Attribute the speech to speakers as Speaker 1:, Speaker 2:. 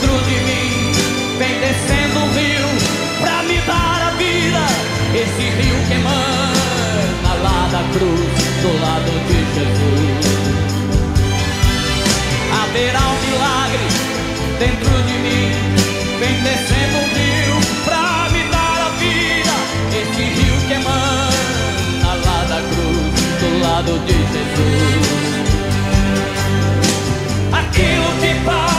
Speaker 1: dentro de mim, vem descendo um rio para me dar a vida. Esse rio que emana lá da cruz, do lado de Jesus. Haverá um milagre dentro de mim, vem descendo um rio pra me dar a vida. Esse rio que emana lá da cruz, do lado de Jesus. Aquilo que parecia